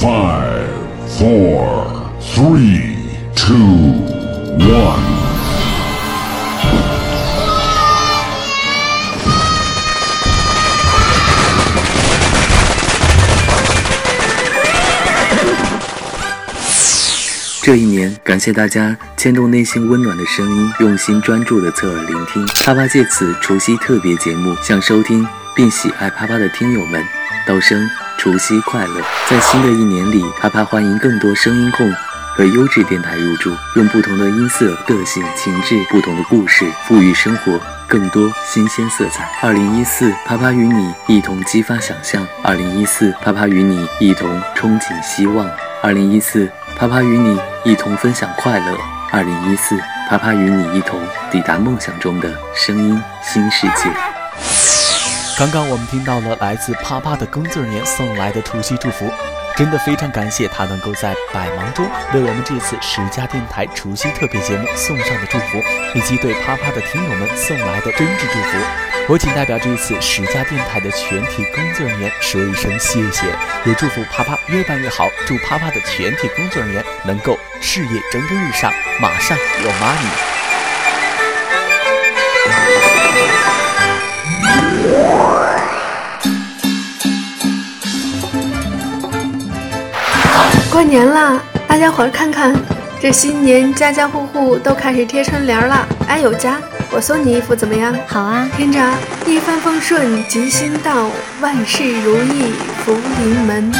Five, four, three, two, one. 这一年，感谢大家牵动内心温暖的声音，用心专注的侧耳聆听。啪啪借此除夕特别节目，向收听并喜爱啪啪的听友们道声除夕快乐！在新的一年里，啪啪欢迎更多声音控和优质电台入驻，用不同的音色、个性、情致、不同的故事，赋予生活更多新鲜色彩。二零一四，啪啪与你一同激发想象；二零一四，啪啪与你一同憧憬希望；二零一四。啪啪与你一同分享快乐，二零一四，啪啪与你一同抵达梦想中的声音新世界。刚刚我们听到了来自啪啪的庚子年送来的除夕祝福，真的非常感谢他能够在百忙中为我们这次十佳电台除夕特别节目送上的祝福，以及对啪啪的听友们送来的真挚祝福。我仅代表这次十佳电台的全体工作人员说一声谢谢，也祝福啪啪越办越好，祝啪啪的全体工作人员能够事业蒸蒸日上，马上有 money。过年了，大家伙儿看看，这新年家家户户都开始贴春联了。哎，有家。我送你一幅怎么样？好啊，听着，一帆风顺吉星到，万事如意福临门。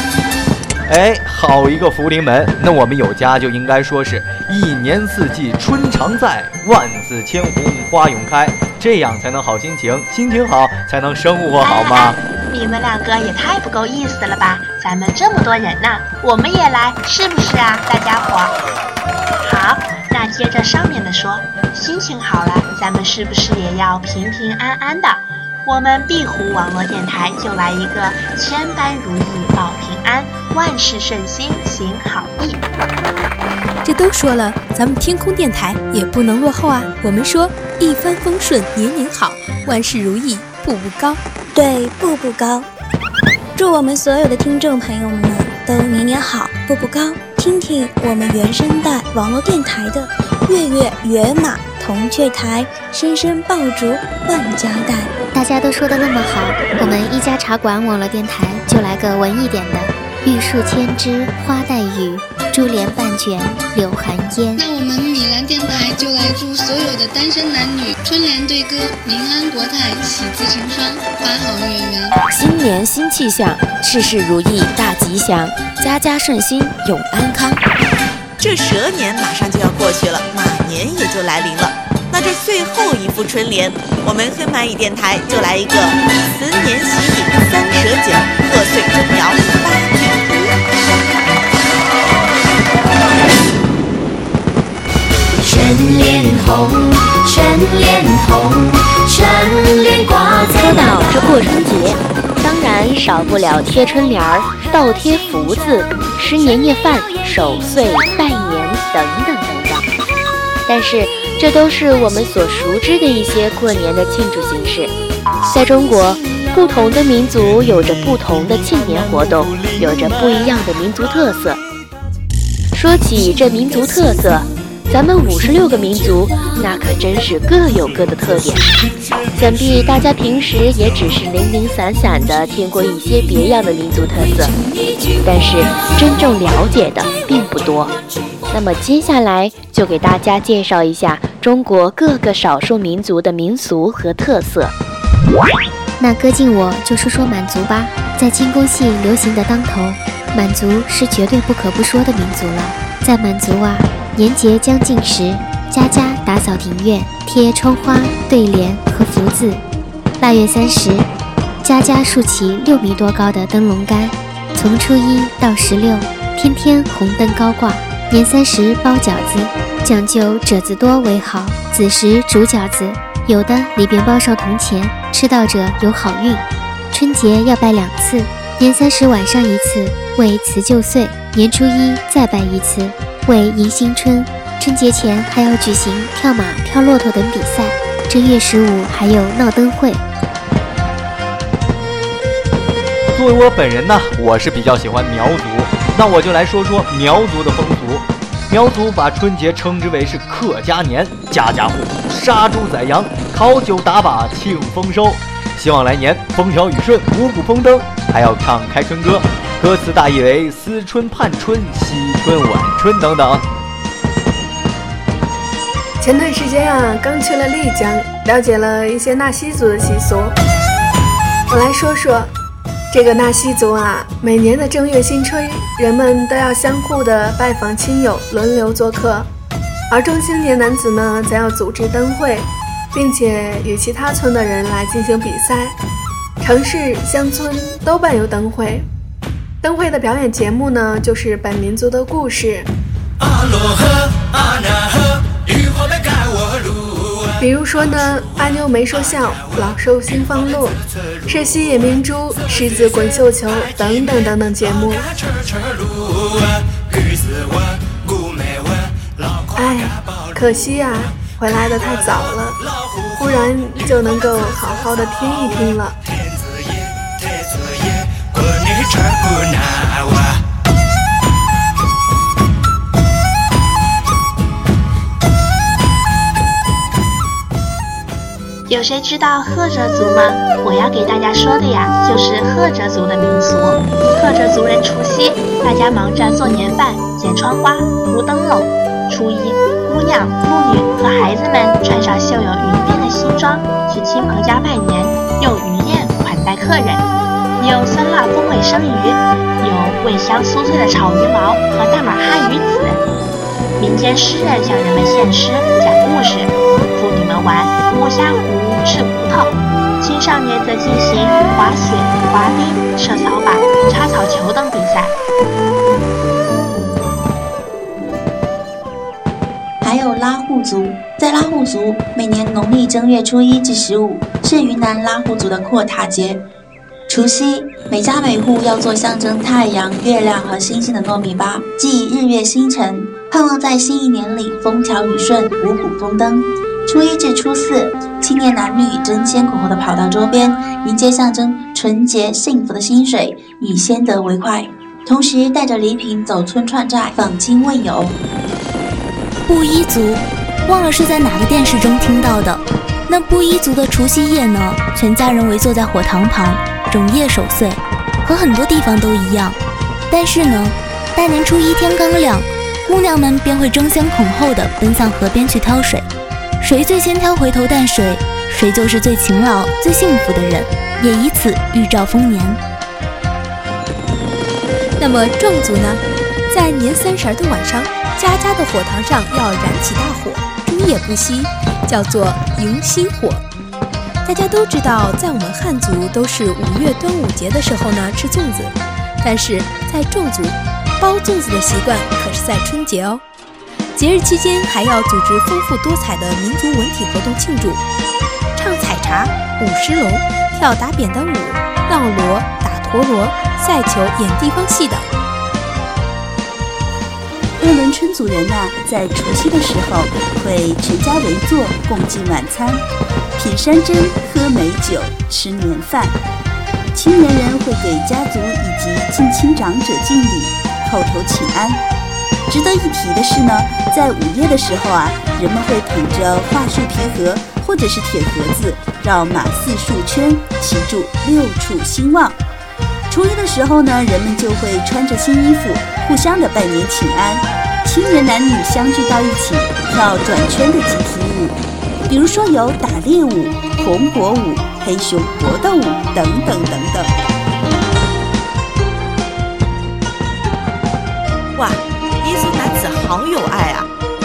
哎，好一个福临门！那我们有家就应该说是一年四季春常在，万紫千红花永开，这样才能好心情，心情好才能生活好吗？你们两个也太不够意思了吧！咱们这么多人呢，我们也来，是不是啊，大家伙？好。那接着上面的说，心情好了，咱们是不是也要平平安安的？我们壁虎网络电台就来一个千般如意保平安，万事顺心行好意。这都说了，咱们天空电台也不能落后啊！我们说一帆风顺年年好，万事如意步步高。对，步步高。祝我们所有的听众朋友们都年年好，步步高。听听我们原声带网络电台的月月圆马铜雀台，声声爆竹万家带。大家都说的那么好，我们一家茶馆网络电台就来个文艺点的：玉树千枝花带雨，珠帘半卷柳含烟。那我们米兰电台就来祝所有的单身男女春联对歌，民安国泰，喜字成双，花好月圆。新年新气象，事事如意大吉祥。家家顺心，永安康。这蛇年马上就要过去了，马年也就来临了。那这最后一副春联，我们黑蚂蚁电台就来一个：辞年喜饮三蛇酒，贺岁钟摇红，春联红，春联挂在。说到这过春节，当然少不了贴春联儿。倒贴福字、吃年夜饭、守岁、拜年等等等等，但是这都是我们所熟知的一些过年的庆祝形式。在中国，不同的民族有着不同的庆年活动，有着不一样的民族特色。说起这民族特色，咱们五十六个民族，那可真是各有各的特点。想必大家平时也只是零零散散的听过一些别样的民族特色，但是真正了解的并不多。那么接下来就给大家介绍一下中国各个少数民族的民俗和特色。那歌进我就说说满族吧，在清宫戏流行的当头，满族是绝对不可不说的民族了。在满族啊。年节将近时，家家打扫庭院，贴窗花、对联和福字。腊月三十，家家竖起六米多高的灯笼杆，从初一到十六，天天红灯高挂。年三十包饺子，讲究褶子多为好。子时煮饺子，有的里边包上铜钱，吃到者有好运。春节要拜两次，年三十晚上一次为辞旧岁，年初一再拜一次。为迎新春，春节前还要举行跳马、跳骆驼等比赛。正月十五还有闹灯会。作为我本人呢，我是比较喜欢苗族。那我就来说说苗族的风俗。苗族把春节称之为是客家年，家家户户杀猪宰羊，烤酒打靶庆丰收，希望来年风调雨顺，五谷丰登，还要唱开春歌，歌词大意为思春盼春，惜春晚春等等。前段时间啊，刚去了丽江，了解了一些纳西族的习俗。我来说说。这个纳西族啊，每年的正月新春，人们都要相互的拜访亲友，轮流做客。而中青年男子呢，则要组织灯会，并且与其他村的人来进行比赛。城市、乡村都办有灯会。灯会的表演节目呢，就是本民族的故事。阿罗河，阿那河，雨后来赶我路。比如说呢，阿妞没说笑，老寿星放路，是西野明珠，狮子滚绣球等等等等节目。哎，可惜呀，回来的太早了，不然就能够好好的听一听了。有谁知道赫哲族吗？我要给大家说的呀，就是赫哲族的民俗。赫哲族人除夕，大家忙着做年饭、剪窗花、糊灯笼。初一，姑娘、妇女和孩子们穿上绣有云边的新装，去亲朋家拜年，用鱼宴款待客人，有酸辣风味生鱼，有味香酥脆的炒鱼毛和大马哈鱼子。民间诗人向人们献诗、讲故事，妇女们玩摸虾湖。吃葡萄，青少年则进行滑雪、滑冰、射扫把、插草球等比赛。还有拉祜族，在拉祜族，每年农历正月初一至十五是云南拉祜族的阔塔节。除夕，每家每户要做象征太阳、月亮和星星的糯米粑，祭日月星辰，盼望在新一年里风调雨顺、五谷丰登。初一至初四，青年男女争先恐后的跑到桌边，迎接象征纯洁幸福的薪水，以先得为快。同时带着礼品走村串寨，访亲问友。布依族，忘了是在哪个电视中听到的。那布依族的除夕夜呢，全家人围坐在火塘旁，整夜守岁，和很多地方都一样。但是呢，大年初一天刚亮，姑娘们便会争先恐后的奔向河边去挑水。谁最先挑回头淡水，谁就是最勤劳、最幸福的人，也以此预兆丰年。那么壮族呢？在年三十的晚上，家家的火塘上要燃起大火，终夜不熄，叫做迎新火。大家都知道，在我们汉族都是五月端午节的时候呢吃粽子，但是在壮族，包粽子的习惯可是在春节哦。节日期间还要组织丰富多彩的民族文体活动庆祝，唱采茶、舞狮龙、跳打扁担舞、闹锣、打陀螺、赛球、演地方戏等。鄂伦春族人呐，在除夕的时候会全家围坐共进晚餐，品山珍、喝美酒、吃年饭。青年人会给家族以及近亲长者敬礼，叩头请安。值得一提的是呢，在午夜的时候啊，人们会捧着桦树皮盒或者是铁盒子绕马四树圈，祈祝六畜兴旺。初一的时候呢，人们就会穿着新衣服，互相的拜年请安。青年男女相聚到一起，跳转圈的集体舞，比如说有打猎舞、红果舞、黑熊搏斗舞等等等等。哇！彝族男子好有爱啊！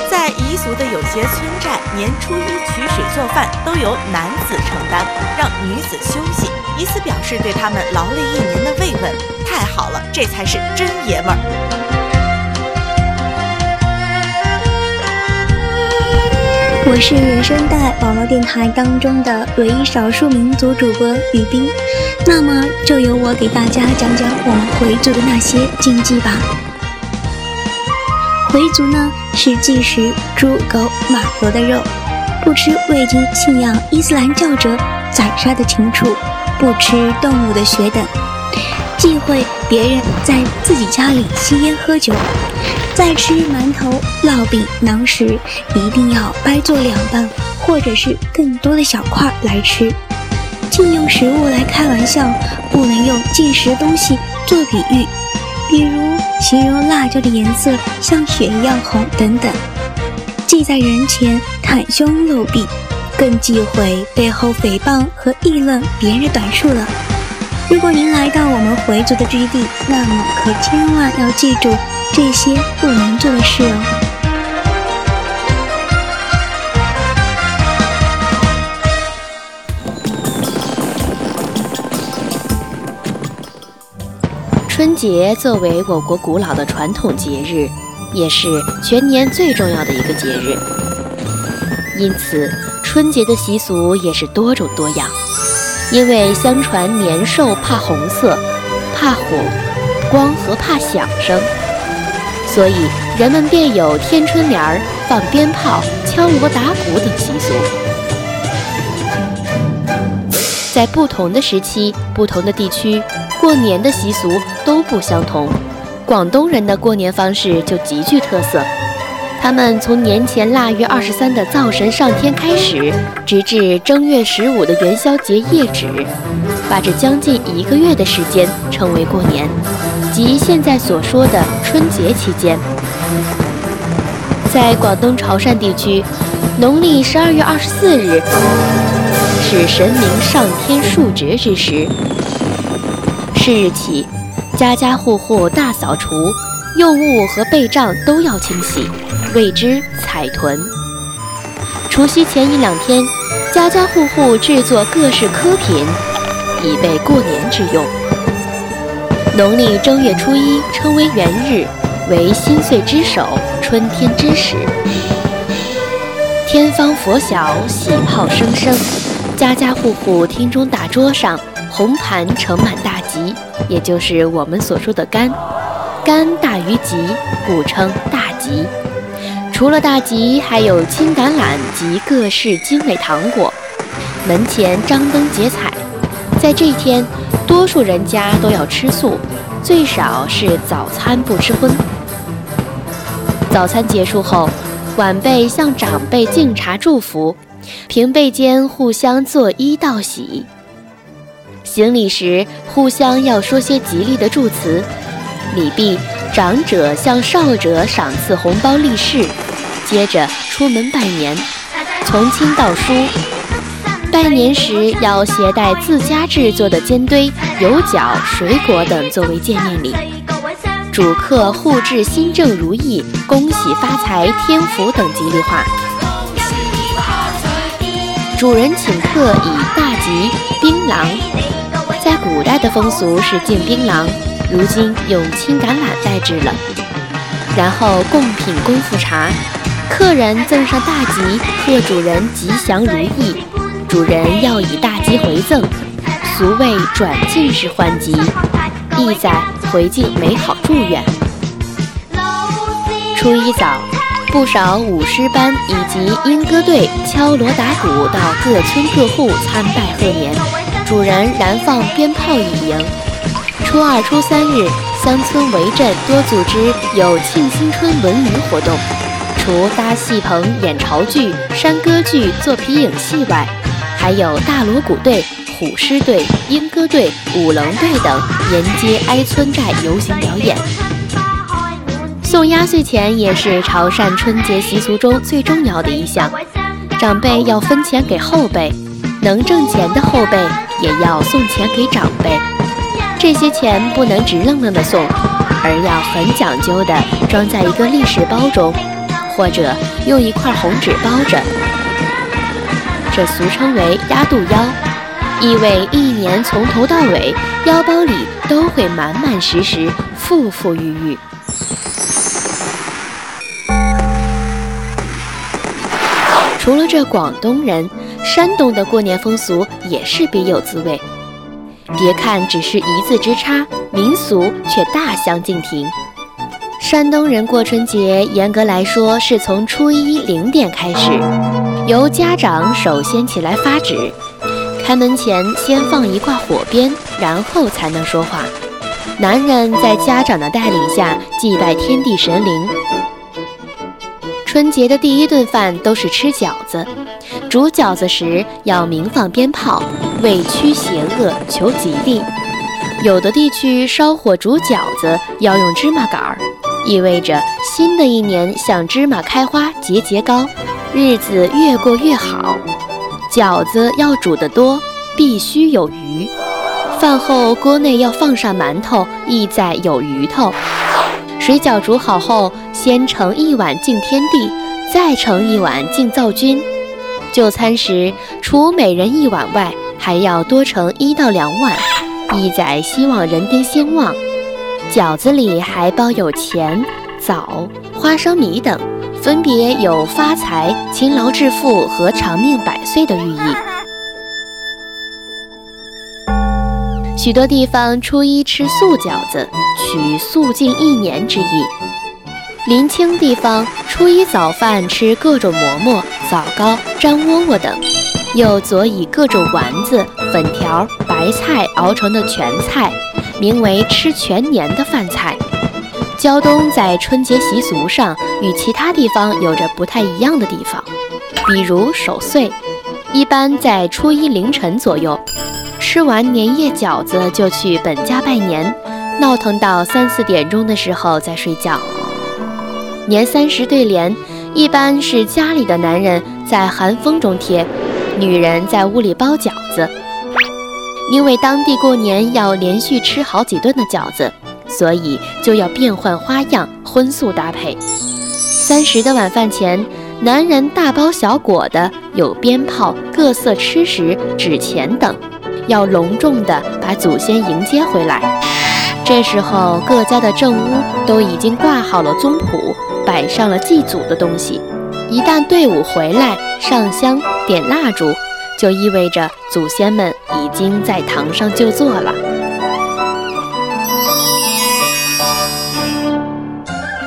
在彝族的有些村寨，年初一取水做饭都由男子承担，让女子休息，以此表示对他们劳累一年的慰问。太好了，这才是真爷们儿！我是原声带网络电台当中的唯一少数民族主播雨冰，那么就由我给大家讲讲我们回族的那些禁忌吧。回族呢是忌食猪、狗、马、鹅的肉，不吃未经信仰伊斯兰教者宰杀的禽畜，不吃动物的血等。忌讳别人在自己家里吸烟喝酒。在吃馒头、烙饼、馕时，一定要掰做两半，或者是更多的小块来吃。禁用食物来开玩笑，不能用进食东西做比喻，比如形容辣椒的颜色像血一样红等等。忌在人前袒胸露臂，更忌讳背后诽谤和议论别人短处了。如果您来到我们回族的居地，那么可千万要记住这些不能做的事哦。春节作为我国古老的传统节日，也是全年最重要的一个节日，因此春节的习俗也是多种多样。因为相传年兽怕红色、怕火光和怕响声，所以人们便有贴春联儿、放鞭炮、敲锣打鼓等习俗。在不同的时期、不同的地区，过年的习俗都不相同。广东人的过年方式就极具特色。他们从年前腊月二十三的灶神上天开始，直至正月十五的元宵节夜止，把这将近一个月的时间称为过年，即现在所说的春节期间。在广东潮汕地区，农历十二月二十四日是神明上天述职之时，是日起，家家户户大扫除，用物和被帐都要清洗。谓之彩囤。除夕前一两天，家家户户制作各式科品，以备过年之用。农历正月初一称为元日，为新岁之首，春天之始。天方佛晓，喜炮声声，家家户户厅中大桌上红盘盛满大吉，也就是我们所说的柑，柑大于吉，故称大吉。除了大吉，还有青橄榄及各式精美糖果。门前张灯结彩，在这一天，多数人家都要吃素，最少是早餐不吃荤。早餐结束后，晚辈向长辈敬茶祝福，平辈间互相作揖道喜。行礼时，互相要说些吉利的祝词。礼毕，长者向少者赏赐红包利是。接着出门拜年，从亲到疏。拜年时要携带自家制作的煎堆、油角、水果等作为见面礼。主客互致新政如意、恭喜发财、添福等吉利话。主人请客以大吉、槟榔。在古代的风俗是敬槟榔，如今用青橄榄代之了。然后贡品功夫茶。客人赠上大吉，贺主人吉祥如意，主人要以大吉回赠，俗谓转进式换吉，意在回敬美好祝愿。初一早，不少舞狮班以及莺歌队敲锣打鼓到各村各户参拜贺年，主人燃放鞭炮以迎。初二、初三日，乡村围镇多组织有庆新春文娱活动。除搭戏棚演潮剧、山歌剧、做皮影戏外，还有大锣鼓队、虎狮队、莺歌队、舞龙队等沿街挨村寨游行表演。送压岁钱也是潮汕春节习俗中最重要的一项，长辈要分钱给后辈，能挣钱的后辈也要送钱给长辈。这些钱不能直愣愣的送，而要很讲究的装在一个历史包中。或者用一块红纸包着，这俗称为“压肚腰”，意味一年从头到尾腰包里都会满满实实、富富裕裕。除了这广东人，山东的过年风俗也是别有滋味。别看只是一字之差，民俗却大相径庭。山东人过春节，严格来说是从初一零点开始，由家长首先起来发纸，开门前先放一挂火鞭，然后才能说话。男人在家长的带领下祭拜天地神灵。春节的第一顿饭都是吃饺子，煮饺子时要鸣放鞭炮，为驱邪恶、求吉利。有的地区烧火煮饺子要用芝麻杆儿，意味着新的一年像芝麻开花节节高，日子越过越好。饺子要煮得多，必须有鱼。饭后锅内要放上馒头，意在有鱼头。水饺煮好后，先盛一碗敬天地，再盛一碗敬灶君。就餐时，除每人一碗外，还要多盛一到两碗，意在希望人丁兴旺。饺子里还包有钱、枣、花生米等，分别有发财、勤劳致富和长命百岁的寓意。许多地方初一吃素饺子，取素净一年之意。临清地方初一早饭吃各种馍馍、枣糕、粘窝窝等，又佐以各种丸子、粉条、白菜熬成的全菜，名为吃全年的饭菜。胶东在春节习俗上与其他地方有着不太一样的地方，比如守岁，一般在初一凌晨左右。吃完年夜饺子就去本家拜年，闹腾到三四点钟的时候再睡觉。年三十对联，一般是家里的男人在寒风中贴，女人在屋里包饺子。因为当地过年要连续吃好几顿的饺子，所以就要变换花样，荤素搭配。三十的晚饭前，男人大包小裹的有鞭炮、各色吃食、纸钱等。要隆重地把祖先迎接回来。这时候，各家的正屋都已经挂好了宗谱，摆上了祭祖的东西。一旦队伍回来，上香、点蜡烛，就意味着祖先们已经在堂上就坐了。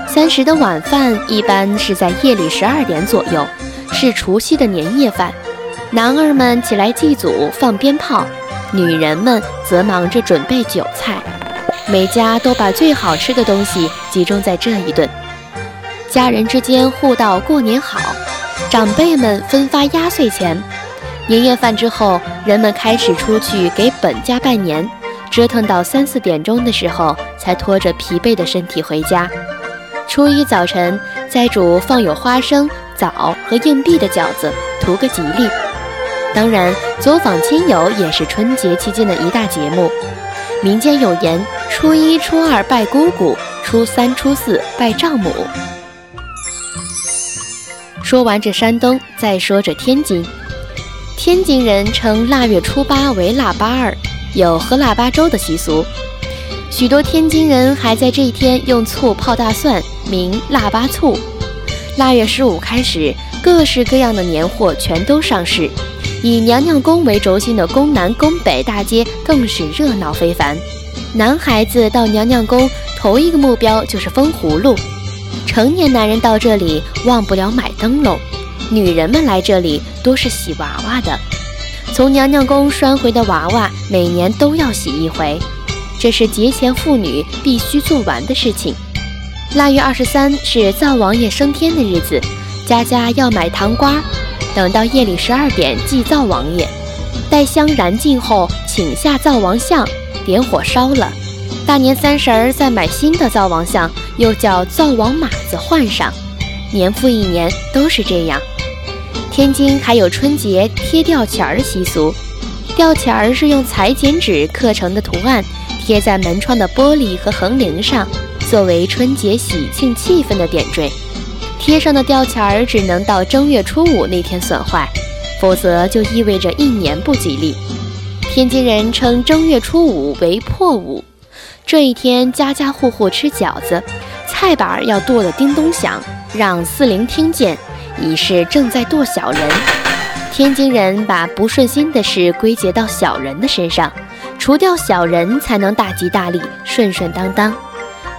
三十的晚饭一般是在夜里十二点左右，是除夕的年夜饭。男儿们起来祭祖、放鞭炮。女人们则忙着准备酒菜，每家都把最好吃的东西集中在这一顿。家人之间互道过年好，长辈们分发压岁钱。年夜饭之后，人们开始出去给本家拜年，折腾到三四点钟的时候，才拖着疲惫的身体回家。初一早晨再煮放有花生、枣和硬币的饺子，图个吉利。当然，走访亲友也是春节期间的一大节目。民间有言：初一、初二拜姑姑，初三、初四拜丈母。说完这山东，再说这天津。天津人称腊月初八为腊八儿，有喝腊八粥的习俗。许多天津人还在这一天用醋泡大蒜，名腊八醋。腊月十五开始，各式各样的年货全都上市。以娘娘宫为轴心的宫南、宫北大街更是热闹非凡。男孩子到娘娘宫头一个目标就是封葫芦，成年男人到这里忘不了买灯笼，女人们来这里多是洗娃娃的。从娘娘宫拴回的娃娃每年都要洗一回，这是节前妇女必须做完的事情。腊月二十三是灶王爷升天的日子，家家要买糖瓜。等到夜里十二点祭灶王爷，待香燃尽后，请下灶王像，点火烧了。大年三十儿再买新的灶王像，又叫灶王马子换上，年复一年都是这样。天津还有春节贴吊钱儿的习俗，吊钱儿是用裁剪纸刻成的图案，贴在门窗的玻璃和横铃上，作为春节喜庆气氛的点缀。贴上的吊钱儿只能到正月初五那天损坏，否则就意味着一年不吉利。天津人称正月初五为破五，这一天家家户户吃饺子，菜板要剁得叮咚响，让四邻听见，以示正在剁小人。天津人把不顺心的事归结到小人的身上，除掉小人才能大吉大利、顺顺当当。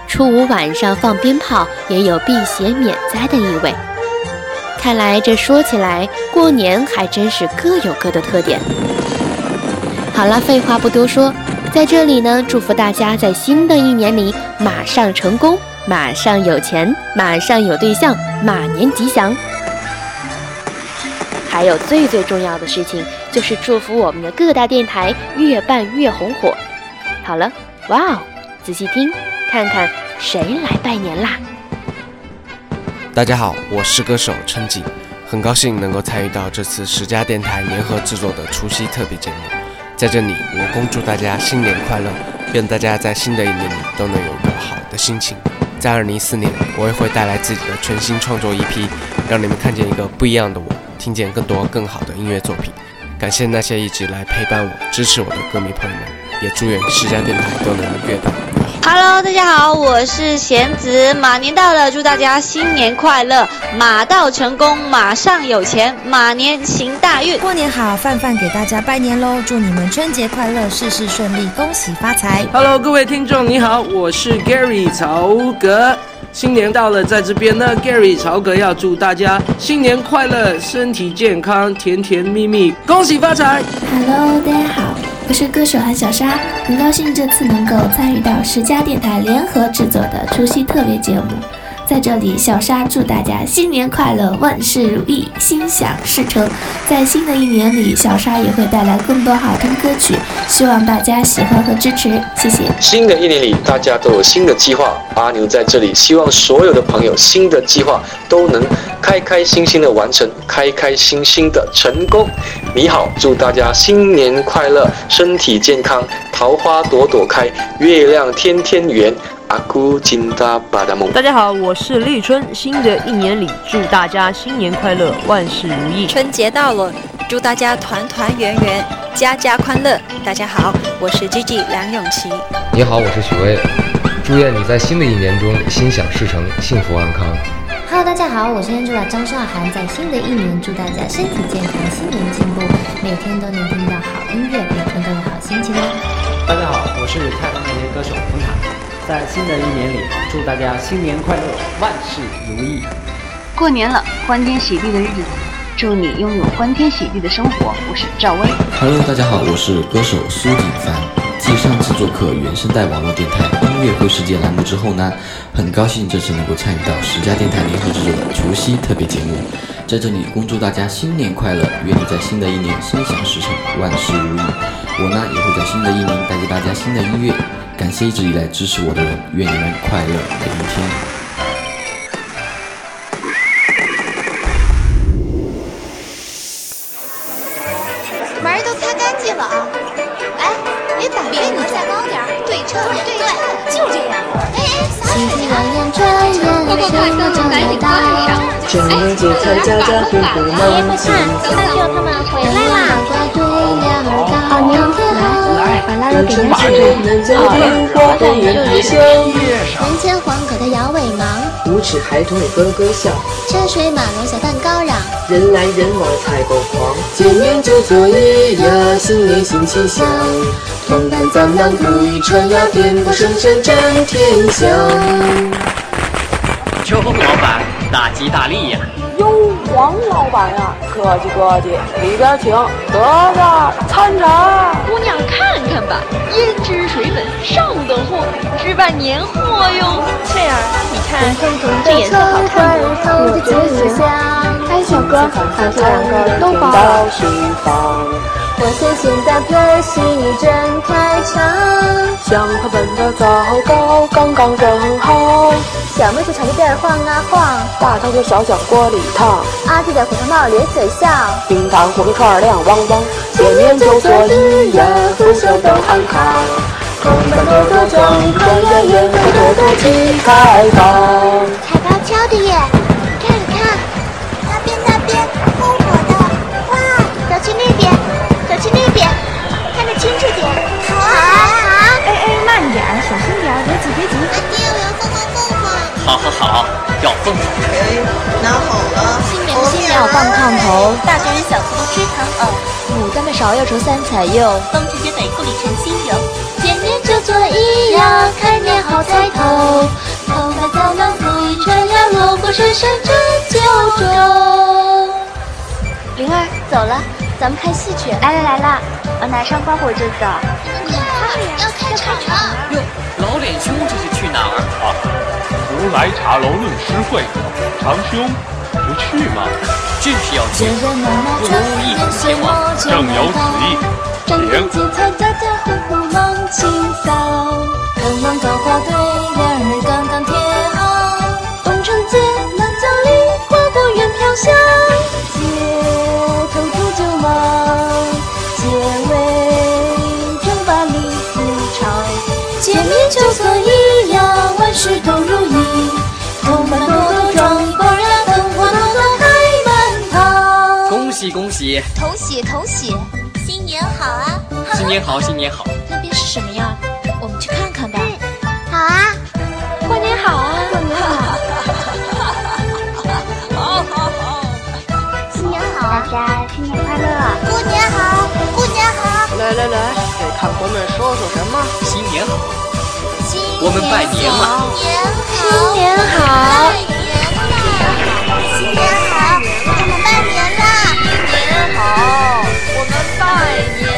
初五晚上放鞭炮也有辟邪免灾的意味。看来这说起来，过年还真是各有各的特点。好了，废话不多说，在这里呢，祝福大家在新的一年里马上成功，马上有钱，马上有对象，马年吉祥。还有最最重要的事情，就是祝福我们的各大电台越办越红火。好了，哇哦，仔细听，看看谁来拜年啦！大家好，我是歌手陈景，很高兴能够参与到这次十家电台联合制作的除夕特别节目。在这里，我恭祝大家新年快乐，愿大家在新的一年里都能有个好的心情。在二零一四年，我也会带来自己的全新创作一批，让你们看见一个不一样的我。听见更多更好的音乐作品，感谢那些一直来陪伴我、支持我的歌迷朋友们，也祝愿十家电台都能越办越好。Hello，大家好，我是贤子，马年到了，祝大家新年快乐，马到成功，马上有钱，马年行大运。过年好，范范给大家拜年喽，祝你们春节快乐，事事顺利，恭喜发财。Hello，各位听众你好，我是 Gary 曹格。新年到了，在这边呢，Gary 曹格要祝大家新年快乐，身体健康，甜甜蜜蜜，恭喜发财。Hello，大家好，我是歌手韩小莎，很高兴这次能够参与到十家电台联合制作的除夕特别节目。在这里，小沙祝大家新年快乐，万事如意，心想事成。在新的一年里，小沙也会带来更多好听歌曲，希望大家喜欢和支持，谢谢。新的一年里，大家都有新的计划，阿牛在这里希望所有的朋友新的计划都能开开心心的完成，开开心心的成功。你好，祝大家新年快乐，身体健康，桃花朵朵开，月亮天天圆。阿姑金大巴达梦，大家好，我是立春。新的一年里，祝大家新年快乐，万事如意。春节到了，祝大家团团圆圆，家家欢乐。大家好，我是 Gigi 梁咏琪。你好，我是许巍。祝愿你在新的一年中心想事成，幸福安康。Hello，大家好，我是 Angela 张韶涵。在新的一年，祝大家身体健康，新年进步，每天都能听到好音乐，每天都有好心情哦。大家好，我是太空音乐歌手冯塔。在新的一年里，祝大家新年快乐，万事如意。过年了，欢天喜地的日子，祝你拥有欢天喜地的生活。我是赵薇。Hello，大家好，我是歌手苏锦凡。继上次做客原声带网络电台音乐会世界栏目之后呢，很高兴这次能够参与到十家电台联合制作的除夕特别节目。在这里恭祝大家新年快乐，愿你在新的一年心想事成，万事如意。我呢也会在新的一年带给大家新的音乐。感谢一直以来支持我的人，愿你们快乐每一天。门都擦干净了啊！哎，别把面额下高点，对称，对称，就这样。哎哎，喜气洋洋，转眼什么就来到。中元节彩家家户户忙庆贺，他们回来啦！把腊肉给人吃。门前黄狗的摇尾忙，五尺孩童咯咯笑。车水马龙小蛋糕嚷，人来人往采购狂。见面就作揖呀，新年新气象。同伴咱们不语传呀，鞭鼓声声震天响。秋老板，大吉大利呀！哟，黄老板呀，客气客气，里边请，得着参茶。姑娘看看吧，胭脂水粉上等货，置办年货哟。翠儿，你看这颜色好看不？我最香。哎，小哥，把这两个都包了。我写信的歌戏正开场，香喷喷的枣糕刚刚蒸好，小妹子朝着边晃啊晃，大头的烧香锅里烫，阿弟的火车帽咧嘴笑，冰糖葫芦串儿亮汪汪，见面就作揖呀，福寿都安康，红门多多装开呀，烟火多多齐开放，彩高跷的耶，看看，那边那边篝火的，哇，走去那边。走去那边，好好好，要凤凰。哎，拿好了。新年新棉要放炕头，大人小兔吃糖藕，牡丹的芍药愁三彩柚，冬至节北故里陈新油。见面就作揖呀，开年好彩头，头发早忙不一穿呀，锣鼓声声震九州。灵儿走了。咱们看戏去，来了来了，我拿上刮火就走。你看，要开场了。哟，老脸兄这是去哪儿啊？如来茶楼论诗会，长兄不去吗？正是要去，不如一同前往。正有此意，请。家家户户忙清扫，高挂对联儿刚刚贴好。东城街那江里花果园飘香，街头煮酒忙，街尾正把李子唱。见面就说同喜同喜，新年好啊！新年好，新年好。那边是什么呀？我们去看看吧。好啊，过年好啊！过年好！好好好，新年好！大家新年快乐！过年好，过年好！来来来，给看官们说说什么？新年好，新年好，我们拜年了，新年好，新年好，新年。好我们拜年。